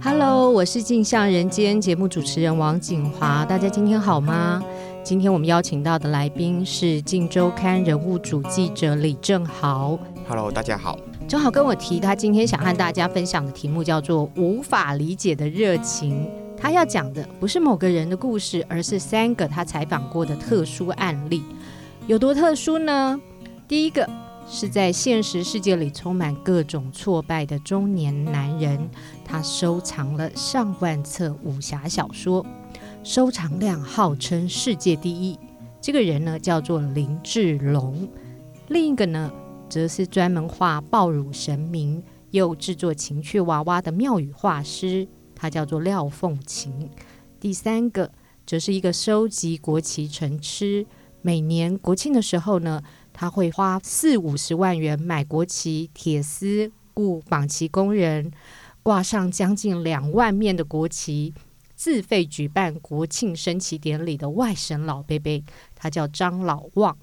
Hello，我是镜像人间节目主持人王景华，大家今天好吗？今天我们邀请到的来宾是《镜周刊》人物主记者李正豪。Hello，大家好。正好跟我提，他今天想和大家分享的题目叫做“无法理解的热情”。他要讲的不是某个人的故事，而是三个他采访过的特殊案例。有多特殊呢？第一个是在现实世界里充满各种挫败的中年男人，他收藏了上万册武侠小说，收藏量号称世界第一。这个人呢，叫做林志龙。另一个呢，则是专门画抱乳神明又制作情趣娃娃的庙宇画师，他叫做廖凤琴。第三个则是一个收集国旗成痴，每年国庆的时候呢，他会花四五十万元买国旗、铁丝，雇绑旗工人挂上将近两万面的国旗，自费举办国庆升旗典礼的外省老贝贝，他叫张老旺。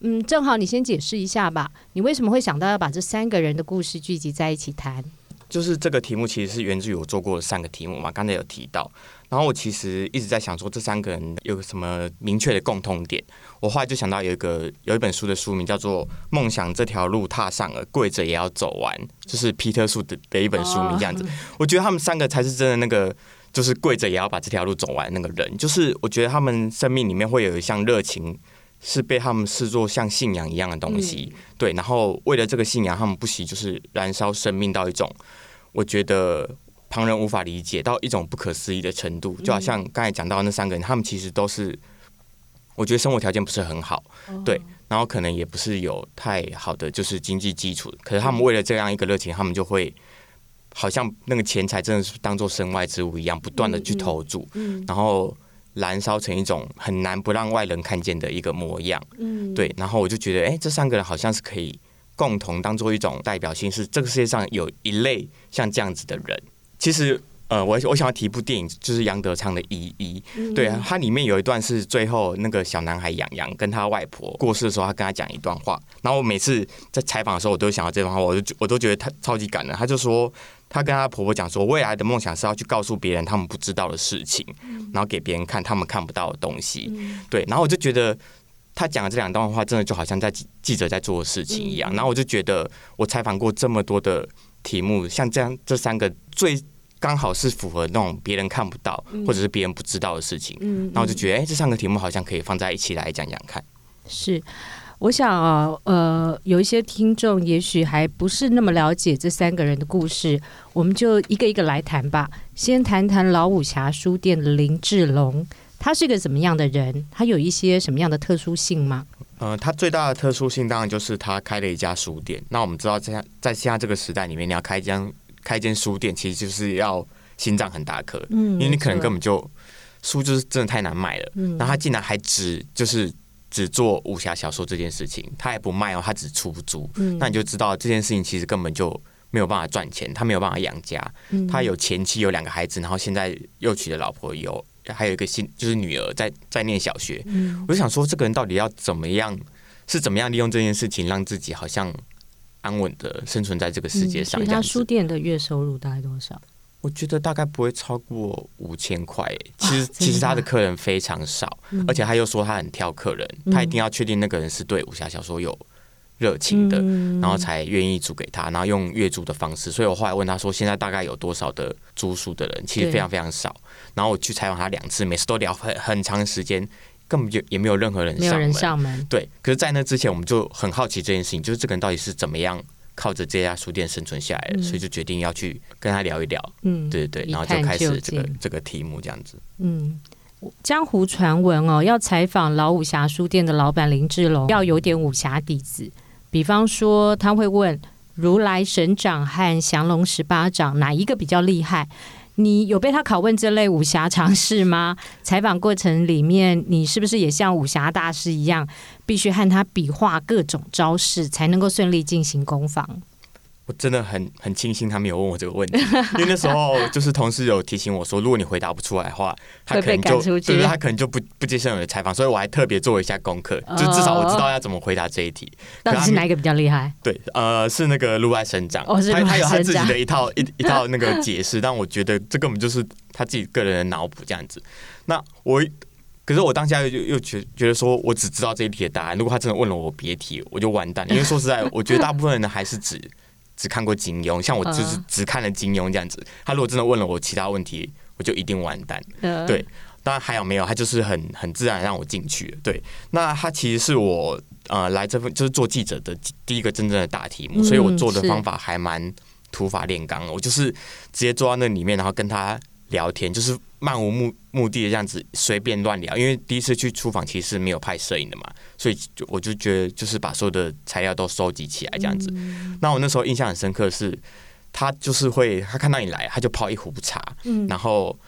嗯，正好你先解释一下吧，你为什么会想到要把这三个人的故事聚集在一起谈？就是这个题目其实是源自于我做过的三个题目嘛，刚才有提到。然后我其实一直在想说，这三个人有什么明确的共通点？我后来就想到有一个有一本书的书名叫做《梦想这条路踏上了，跪着也要走完》，就是皮特树的的一本书名这样子。我觉得他们三个才是真的那个，就是跪着也要把这条路走完那个人。就是我觉得他们生命里面会有一项热情。是被他们视作像信仰一样的东西，嗯、对。然后为了这个信仰，他们不惜就是燃烧生命到一种，我觉得旁人无法理解到一种不可思议的程度。就好像刚才讲到那三个人，他们其实都是，我觉得生活条件不是很好，对。然后可能也不是有太好的就是经济基础，可是他们为了这样一个热情，他们就会好像那个钱财真的是当做身外之物一样，不断的去投注，然后。燃烧成一种很难不让外人看见的一个模样，嗯，对。然后我就觉得，哎，这三个人好像是可以共同当做一种代表性，是这个世界上有一类像这样子的人。其实，呃，我我想要提一部电影，就是杨德昌的《一一》，对啊，它里面有一段是最后那个小男孩杨洋跟他外婆过世的时候，他跟他讲一段话。然后我每次在采访的时候，我都想到这段话，我就我都觉得他超级感人。他就说。他跟他婆婆讲说，未来的梦想是要去告诉别人他们不知道的事情，然后给别人看他们看不到的东西。对，然后我就觉得他讲的这两段话，真的就好像在记者在做的事情一样。然后我就觉得，我采访过这么多的题目，像这样这三个最刚好是符合那种别人看不到或者是别人不知道的事情。然后我就觉得，哎，这三个题目好像可以放在一起来讲讲看。是。我想啊，呃，有一些听众也许还不是那么了解这三个人的故事，我们就一个一个来谈吧。先谈谈老武侠书店的林志龙，他是个怎么样的人？他有一些什么样的特殊性吗？呃，他最大的特殊性当然就是他开了一家书店。那我们知道，在在现在这个时代里面，你要开一间开一间书店，其实就是要心脏很大颗，嗯，因为你可能根本就书就是真的太难卖了，嗯，然后他竟然还只就是。只做武侠小说这件事情，他也不卖哦，他只出租。嗯，那你就知道这件事情其实根本就没有办法赚钱，他没有办法养家。嗯，他有前妻，有两个孩子，然后现在又娶了老婆，有还有一个新就是女儿在在念小学。嗯，我就想说，这个人到底要怎么样，是怎么样利用这件事情，让自己好像安稳的生存在这个世界上？嗯，他书店的月收入大概多少？我觉得大概不会超过五千块。其实，其实他的客人非常少，而且他又说他很挑客人，他一定要确定那个人是对武侠小说有热情的，然后才愿意租给他，然后用月租的方式。所以我后来问他说，现在大概有多少的租书的人？其实非常非常少。然后我去采访他两次，每次都聊很很长时间，根本就也没有任何人上门。没有人上门。对。可是，在那之前，我们就很好奇这件事情，就是这个人到底是怎么样。靠着这家书店生存下来的，嗯，所以就决定要去跟他聊一聊。嗯，对对对，然后就开始这个这个题目这样子。嗯，江湖传闻哦，要采访老武侠书店的老板林志龙，要有点武侠底子。比方说，他会问如来神掌和降龙十八掌哪一个比较厉害？你有被他拷问这类武侠常识吗？采访过程里面，你是不是也像武侠大师一样，必须和他比划各种招式，才能够顺利进行攻防？我真的很很庆幸他没有问我这个问题，因为那时候就是同事有提醒我说，如果你回答不出来的话，他可能就对，他可能就不不接受你的采访，所以我还特别做了一下功课，就至少我知道要怎么回答这一题。到底是哪一个比较厉害？对，呃，是那个路外生长，哦、他他有他自己的一套一一套那个解释，但我觉得这根本就是他自己个人的脑补这样子。那我。可是我当下又又觉觉得说，我只知道这一题的答案。如果他真的问了我别题，我就完蛋了。因为说实在，我觉得大部分人还是只只看过金庸，像我就是只看了金庸这样子。他如果真的问了我其他问题，我就一定完蛋。对，当然还有没有，他就是很很自然让我进去。对，那他其实是我呃来这份就是做记者的第一个真正的大题目，所以我做的方法还蛮土法炼钢。我就是直接坐到那里面，然后跟他聊天，就是。漫无目目的的这样子随便乱聊，因为第一次去出访其实没有拍摄影的嘛，所以就我就觉得就是把所有的材料都收集起来这样子。嗯、那我那时候印象很深刻是，他就是会他看到你来，他就泡一壶茶，嗯、然后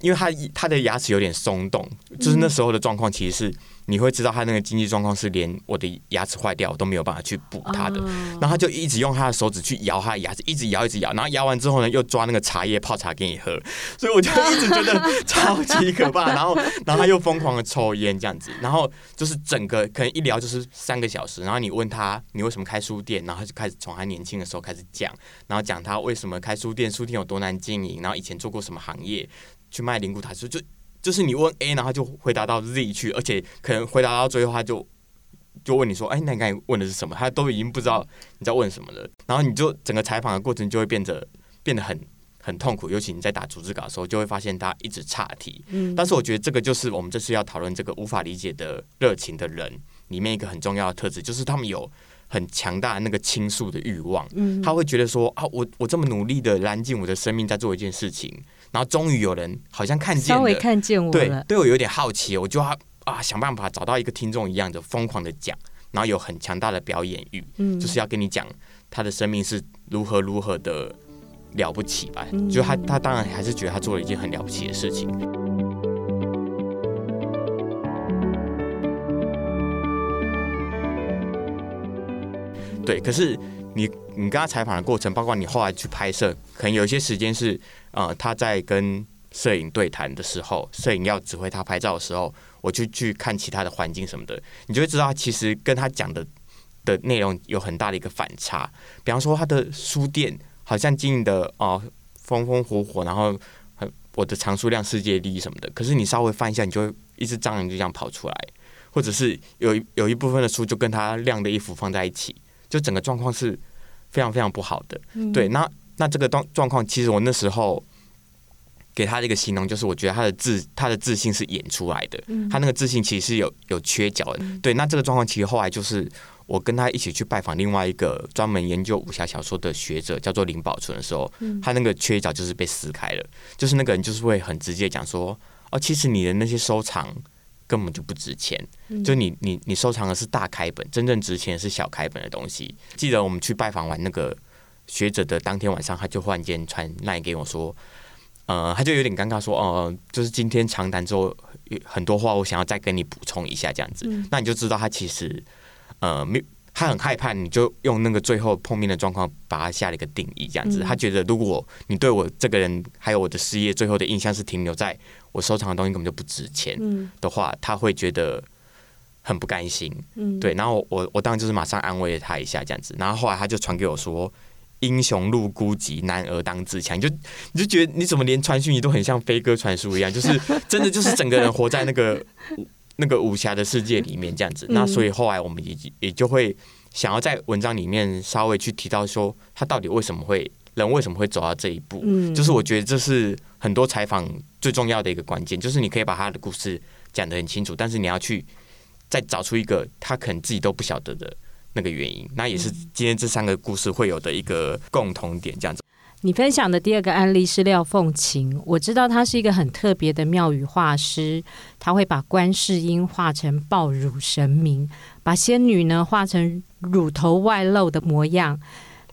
因为他他的牙齿有点松动，就是那时候的状况其实是。你会知道他那个经济状况是连我的牙齿坏掉我都没有办法去补他的，然后他就一直用他的手指去摇他的牙齿，一直摇一直摇，然后摇完之后呢，又抓那个茶叶泡茶给你喝，所以我就一直觉得超级可怕。然后，然后他又疯狂的抽烟这样子，然后就是整个可能一聊就是三个小时。然后你问他你为什么开书店，然后他就开始从他年轻的时候开始讲，然后讲他为什么开书店，书店有多难经营，然后以前做过什么行业，去卖灵骨塔，就就。就是你问 A，然后就回答到 Z 去，而且可能回答到最后，他就就问你说：“哎，那你刚才问的是什么？”他都已经不知道你在问什么了。然后你就整个采访的过程就会变得变得很很痛苦，尤其你在打逐字稿的时候，就会发现他一直岔题。嗯。但是我觉得这个就是我们这次要讨论这个无法理解的热情的人里面一个很重要的特质，就是他们有很强大的那个倾诉的欲望。嗯。他会觉得说：“啊，我我这么努力的燃尽我的生命在做一件事情。”然后终于有人好像看见，稍微看见我了，对，对我有点好奇，我就要啊想办法找到一个听众一样的疯狂的讲，然后有很强大的表演欲，嗯，就是要跟你讲他的生命是如何如何的了不起吧？嗯，就他他当然还是觉得他做了一件很了不起的事情，对，可是。你你跟他采访的过程，包括你后来去拍摄，可能有一些时间是，呃，他在跟摄影对谈的时候，摄影要指挥他拍照的时候，我就去看其他的环境什么的，你就会知道，其实跟他讲的的内容有很大的一个反差。比方说，他的书店好像经营的哦、呃、风风火火，然后很我的藏书量世界第一什么的，可是你稍微翻一下，你就会一只蟑螂就这样跑出来，或者是有一有一部分的书就跟他晾的衣服放在一起。就整个状况是非常非常不好的，嗯、对。那那这个状状况，其实我那时候给他的一个形容，就是我觉得他的自他的自信是演出来的，嗯、他那个自信其实是有有缺角的。嗯、对，那这个状况其实后来就是我跟他一起去拜访另外一个专门研究武侠小说的学者，叫做林宝存的时候，嗯、他那个缺角就是被撕开了，就是那个人就是会很直接讲说，哦，其实你的那些收藏。根本就不值钱，就你你你收藏的是大开本，真正值钱的是小开本的东西。记得我们去拜访完那个学者的当天晚上，他就忽然间传赖给我说，呃，他就有点尴尬说，哦、呃，就是今天长谈之后很多话，我想要再跟你补充一下这样子。嗯、那你就知道他其实呃没，他很害怕，你就用那个最后碰面的状况把他下了一个定义这样子。他觉得如果你对我这个人还有我的事业最后的印象是停留在。我收藏的东西根本就不值钱的话，嗯、他会觉得很不甘心。嗯、对，然后我我当然就是马上安慰了他一下，这样子。然后后来他就传给我说：“英雄路孤寂，男儿当自强。”就你就觉得你怎么连传讯你都很像飞鸽传书一样，就是 真的就是整个人活在那个那个武侠的世界里面这样子。那所以后来我们也也就会想要在文章里面稍微去提到说，他到底为什么会。人为什么会走到这一步？嗯，就是我觉得这是很多采访最重要的一个关键，就是你可以把他的故事讲得很清楚，但是你要去再找出一个他可能自己都不晓得的那个原因。那也是今天这三个故事会有的一个共同点，这样子。你分享的第二个案例是廖凤琴，我知道他是一个很特别的庙宇画师，他会把观世音画成抱乳神明，把仙女呢画成乳头外露的模样。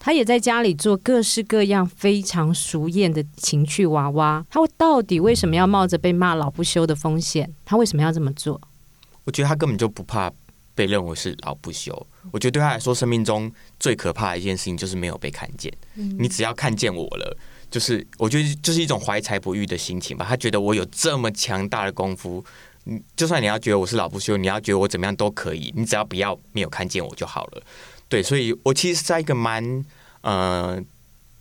他也在家里做各式各样非常熟艳的情趣娃娃。他到底为什么要冒着被骂老不休的风险？他为什么要这么做？我觉得他根本就不怕被认为是老不休。我觉得对他来说，生命中最可怕的一件事情就是没有被看见。你只要看见我了，就是我觉得就是一种怀才不遇的心情吧。他觉得我有这么强大的功夫，就算你要觉得我是老不休，你要觉得我怎么样都可以，你只要不要没有看见我就好了。对，所以我其实在一个蛮呃，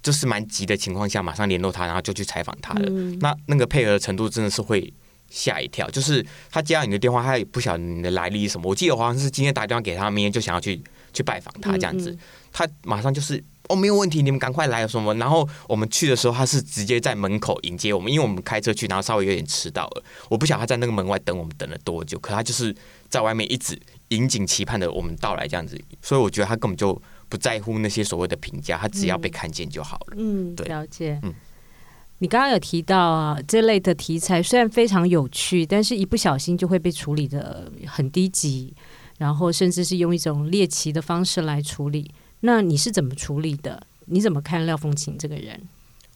就是蛮急的情况下，马上联络他，然后就去采访他了。那那个配合的程度真的是会。吓一跳，就是他接到你的电话，他也不晓得你的来历是什么。我记得好像是今天打电话给他，明天就想要去去拜访他这样子。嗯嗯，他马上就是哦，没有问题，你们赶快来有什么？然后我们去的时候，他是直接在门口迎接我们，因为我们开车去，然后稍微有点迟到了。我不晓得他在那个门外等我们等了多久，可他就是在外面一直引颈期盼的我们到来这样子。所以我觉得他根本就不在乎那些所谓的评价，他只要被看见就好了。嗯，对，了解。嗯。你刚刚有提到啊，这类的题材虽然非常有趣，但是一不小心就会被处理的很低级，然后甚至是用一种猎奇的方式来处理。那你是怎么处理的？你怎么看廖凤琴这个人？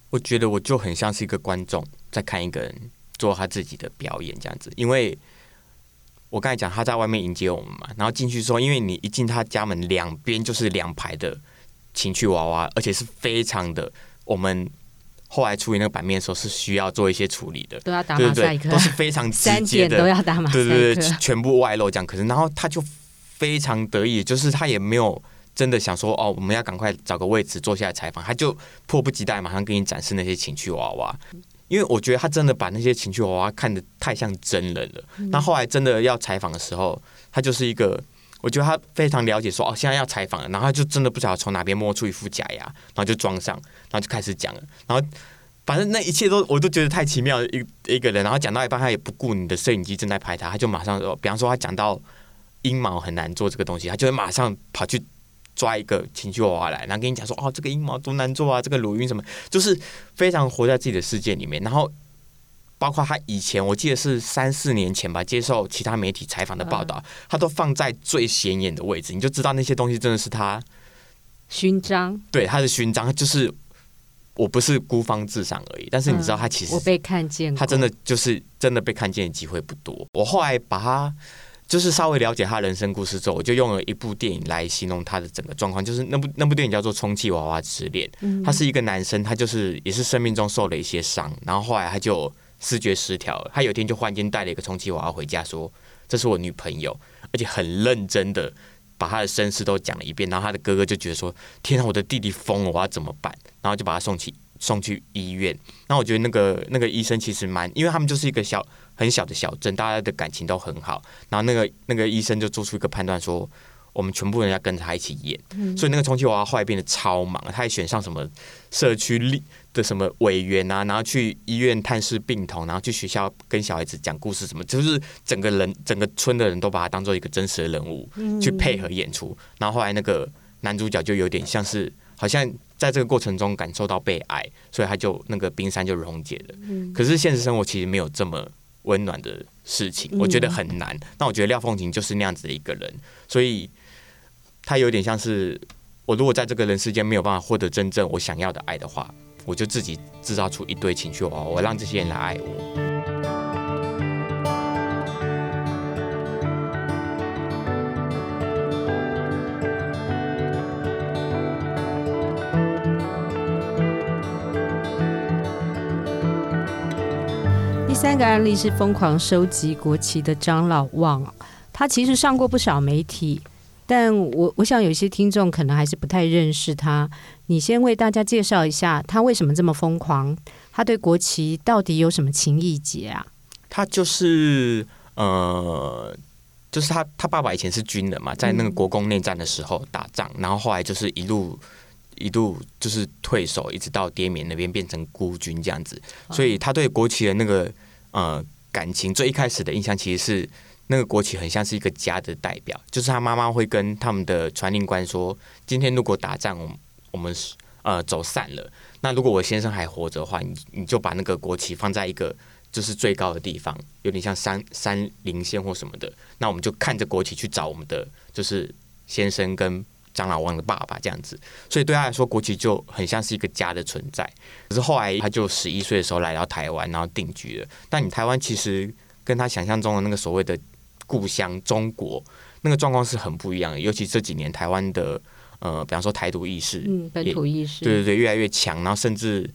我觉得我就很像是一个观众在看一个人做他自己的表演这样子，因为我刚才讲他在外面迎接我们嘛，然后进去说，因为你一进他家门，两边就是两排的情趣娃娃，而且是非常的我们。后来处理那个版面的时候是需要做一些处理的，都要打马赛克，都是非常直接的，都要打马赛克，对对对，全部外露这样。可是然后他就非常得意，就是他也没有真的想说哦，我们要赶快找个位置坐下来采访，他就迫不及待马上给你展示那些情趣娃娃，因为我觉得他真的把那些情趣娃娃看得太像真人了。那、嗯、后来真的要采访的时候，他就是一个。我觉得他非常了解，说哦，现在要采访了，然后他就真的不晓得从哪边摸出一副假牙，然后就装上，然后就开始讲了，然后反正那一切都我都觉得太奇妙一一个人，然后讲到一半，他也不顾你的摄影机正在拍他，他就马上说，比方说他讲到阴毛很难做这个东西，他就会马上跑去抓一个情绪娃娃来，然后跟你讲说哦，这个阴毛多难做啊，这个乳晕什么，就是非常活在自己的世界里面，然后。包括他以前，我记得是三四年前吧，接受其他媒体采访的报道，他都放在最显眼的位置，你就知道那些东西真的是他勋章。对，他的勋章就是我不是孤芳自赏而已，但是你知道他其实我被看见，他真的就是真的被看见的机会不多。我后来把他就是稍微了解他人生故事之后，我就用了一部电影来形容他的整个状况，就是那部那部电影叫做《充气娃娃之恋》，他是一个男生，他就是也是生命中受了一些伤，然后后来他就。视觉失调了，他有一天就忽然间带了一个充气娃娃回家，说：“这是我女朋友。”而且很认真的把他的身世都讲了一遍。然后他的哥哥就觉得说：“天啊，我的弟弟疯了，我要怎么办？”然后就把他送去送去医院。那我觉得那个那个医生其实蛮，因为他们就是一个小很小的小镇，大家的感情都很好。然后那个那个医生就做出一个判断说。我们全部人要跟着他一起演，嗯、所以那个充气娃娃后来变得超忙，他还选上什么社区里的什么委员啊，然后去医院探视病童，然后去学校跟小孩子讲故事，什么就是整个人整个村的人都把他当做一个真实的人物去配合演出。然后后来那个男主角就有点像是好像在这个过程中感受到被爱，所以他就那个冰山就溶解了。可是现实生活其实没有这么温暖的事情，我觉得很难。那我觉得廖凤琴就是那样子的一个人，所以。他有点像是我，如果在这个人世间没有办法获得真正我想要的爱的话，我就自己制造出一堆情绪哦，我让这些人来爱我。第三个案例是疯狂收集国旗的张老旺，他其实上过不少媒体。但我我想有些听众可能还是不太认识他，你先为大家介绍一下他为什么这么疯狂，他对国旗到底有什么情意结啊？他就是呃，就是他他爸爸以前是军人嘛，在那个国共内战的时候打仗，嗯、然后后来就是一路一度就是退守，一直到滇缅那边变成孤军这样子，所以他对国旗的那个呃感情，最一开始的印象其实是。那个国旗很像是一个家的代表，就是他妈妈会跟他们的传令官说：“今天如果打仗，我们我们呃走散了，那如果我先生还活着的话，你你就把那个国旗放在一个就是最高的地方，有点像山山林线或什么的，那我们就看着国旗去找我们的就是先生跟张老王的爸爸这样子。所以对他来说，国旗就很像是一个家的存在。可是后来他就十一岁的时候来到台湾，然后定居了。但你台湾其实跟他想象中的那个所谓的故乡中国，那个状况是很不一样的。尤其这几年台湾的呃，比方说台独意识，嗯，本土意识，对对对，越来越强，然后甚至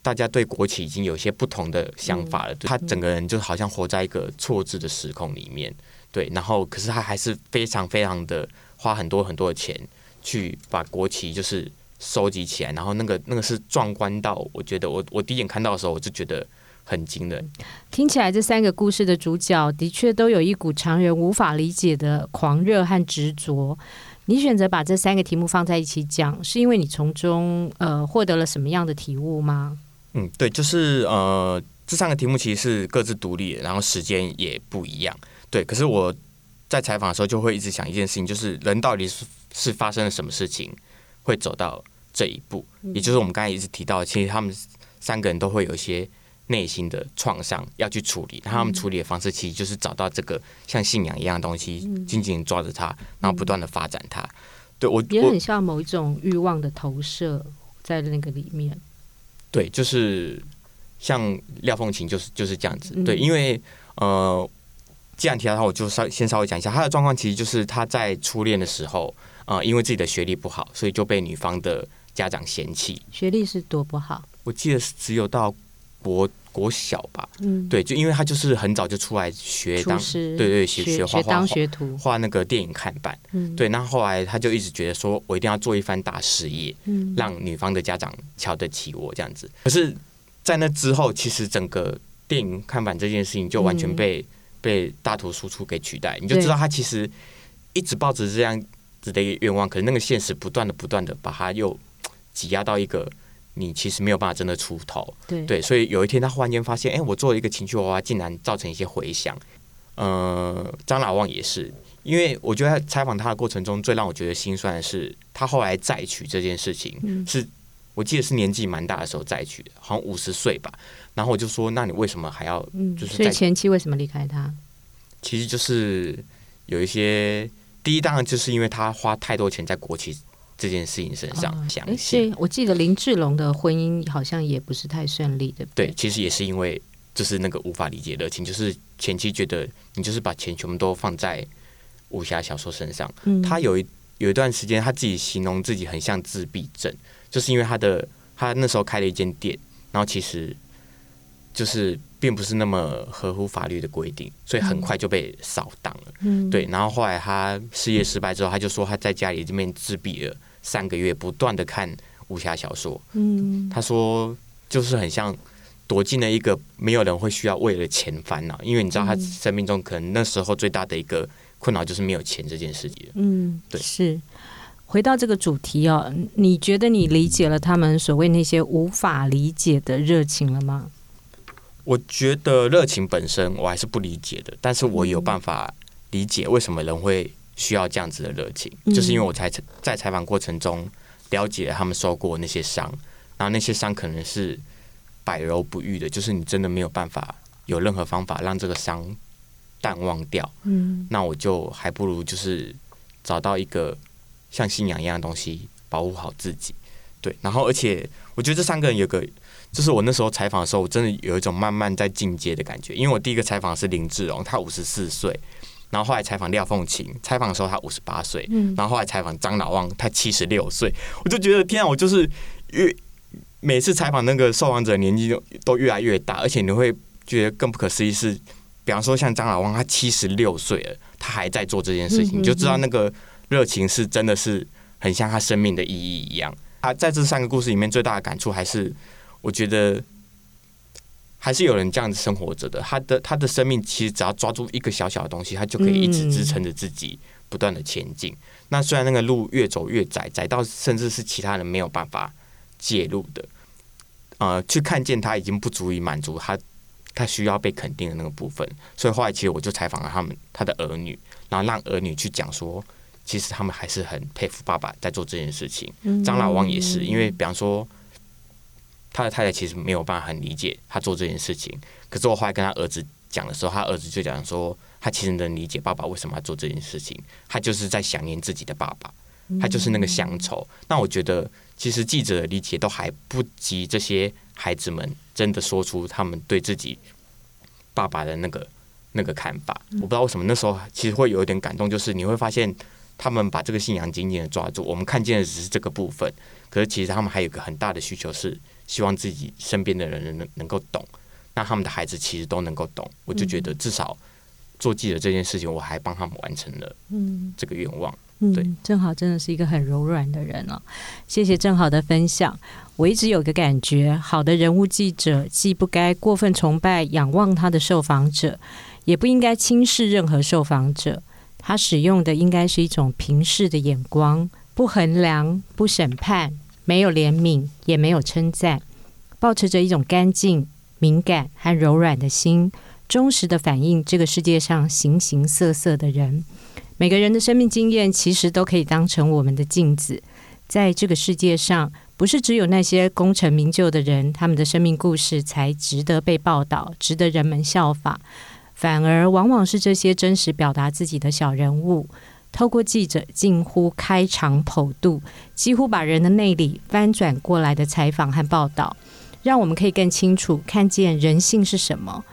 大家对国旗已经有一些不同的想法了。嗯、他整个人就好像活在一个错置的时空里面，对。然后，可是他还是非常非常的花很多很多的钱去把国旗就是收集起来，然后那个那个是壮观到，我觉得我我第一眼看到的时候，我就觉得。很惊人，听起来这三个故事的主角的确都有一股常人无法理解的狂热和执着。你选择把这三个题目放在一起讲，是因为你从中呃获得了什么样的体悟吗？嗯，对，就是呃这三个题目其实是各自独立的，然后时间也不一样。对，可是我在采访的时候就会一直想一件事情，就是人到底是是发生了什么事情会走到这一步？嗯、也就是我们刚才一直提到，其实他们三个人都会有一些。内心的创伤要去处理，他们处理的方式其实就是找到这个像信仰一样的东西，紧紧抓着它，然后不断的发展它。对我也很像某一种欲望的投射在那个里面。对，就是像廖凤琴就是就是这样子。对，因为呃，既然提到他，我就稍先稍微讲一下他的状况。其实就是他在初恋的时候，呃，因为自己的学历不好，所以就被女方的家长嫌弃。学历是多不好？我记得是只有到。国国小吧，嗯，对，就因为他就是很早就出来学当，对对，学学画画，学徒画那个电影看板，嗯，对，那后来他就一直觉得说，我一定要做一番大事业，嗯，让女方的家长瞧得起我这样子。可是，在那之后，其实整个电影看板这件事情就完全被被大头输出给取代，你就知道他其实一直抱着这样子的一个愿望，可是那个现实不断的不断的把他又挤压到一个。你其实没有办法真的出头，对，对，所以有一天他忽然间发现，哎，我做了一个情绪娃娃，竟然造成一些回响。呃，张老旺也是，因为我觉得采访他的过程中，最让我觉得心酸的是，他后来再娶这件事情，嗯、是我记得是年纪蛮大的时候再娶的，好像五十岁吧。然后我就说，那你为什么还要？就是、嗯、所以前妻为什么离开他？其实就是有一些，第一当然就是因为他花太多钱在国企。这件事情身上，详细、哦。我记得林志龙的婚姻好像也不是太顺利的。对，其实也是因为就是那个无法理解热情，就是前妻觉得你就是把钱全部都放在武侠小说身上。嗯、他有一有一段时间，他自己形容自己很像自闭症，就是因为他的他那时候开了一间店，然后其实就是并不是那么合乎法律的规定，所以很快就被扫荡了。嗯，对。然后后来他事业失败之后，他就说他在家里这边自闭了。三个月不断的看武侠小说，嗯，他说就是很像躲进了一个没有人会需要为了钱烦恼，因为你知道他生命中可能那时候最大的一个困扰就是没有钱这件事情。嗯，对，是回到这个主题哦，你觉得你理解了他们所谓那些无法理解的热情了吗？我觉得热情本身我还是不理解的，但是我有办法理解为什么人会。需要这样子的热情，就是因为我才在采访过程中了解了他们受过那些伤，然后那些伤可能是百柔不愈的，就是你真的没有办法有任何方法让这个伤淡忘掉。嗯，那我就还不如就是找到一个像信仰一样的东西，保护好自己。对，然后而且我觉得这三个人有个，就是我那时候采访的时候，我真的有一种慢慢在进阶的感觉，因为我第一个采访是林志荣，他五十四岁。然后后来采访廖凤琴，采访的时候他五十八岁，嗯，然后后来采访张老旺，他七十六岁，我就觉得天啊，我就是越每次采访那个受访者年纪都都越来越大，而且你会觉得更不可思议是，比方说像张老旺，他七十六岁了，他还在做这件事情，你就知道那个热情是真的是很像他生命的意义一样。啊，在这三个故事里面，最大的感触还是我觉得。还是有人这样子生活着的，他的他的生命其实只要抓住一个小小的东西，他就可以一直支撑着自己不断的前进。那虽然那个路越走越窄，窄到甚至是其他人没有办法介入的，呃，去看见他已经不足以满足他他需要被肯定的那个部分。所以后来其实我就采访了他们他的儿女，然后让儿女去讲说，其实他们还是很佩服爸爸在做这件事情。张老王也是，因为比方说。他的太太其实没有办法很理解他做这件事情，可是我后来跟他儿子讲的时候，他儿子就讲说，他其实能理解爸爸为什么要做这件事情，他就是在想念自己的爸爸，他就是那个乡愁。那我觉得，其实记者的理解都还不及这些孩子们真的说出他们对自己爸爸的那个那个看法。我不知道为什么那时候其实会有一点感动，就是你会发现他们把这个信仰紧紧的抓住。我们看见的只是这个部分，可是其实他们还有一个很大的需求，是希望自己身边的人能能够懂，那他们的孩子其实都能够懂。我就觉得至少做记者这件事情，我还帮他们完成了这个愿望。对，正好真的是一个很柔软的人哦。谢谢正好的分享。我一直有个感觉，好的人物记者既不该过分崇拜、仰望他的受访者，也不应该轻视任何受访者。他使用的应该是一种平视的眼光，不衡量、不审判，没有怜悯，也没有称赞，保持着一种干净、敏感和柔软的心，忠实的反映这个世界上形形色色的人。每个人的生命经验其实都可以当成我们的镜子，在这个世界上。不是只有那些功成名就的人，他们的生命故事才值得被报道，值得人们效法。反而往往是这些真实表达自己的小人物，透过记者近乎开肠剖肚，几乎把人的内里翻转过来的采访和报道，让我们可以更清楚看见人性是什么。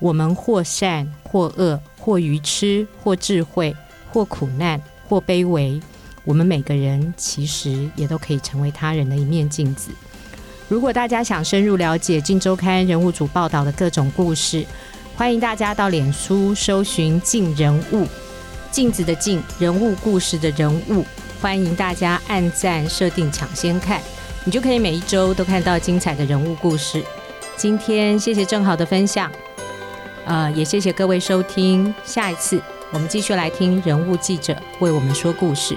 我们或善或恶，或愚痴或智慧，或苦难或卑微。我们每个人其实也都可以成为他人的一面镜子。如果大家想深入了解《镜周刊》人物组报道的各种故事，欢迎大家到脸书搜寻“镜人物”，镜子的镜，人物故事的人物。欢迎大家按赞、设定、抢先看，你就可以每一周都看到精彩的人物故事。今天谢谢正好的分享，呃，也谢谢各位收听。下一次我们继续来听人物记者为我们说故事。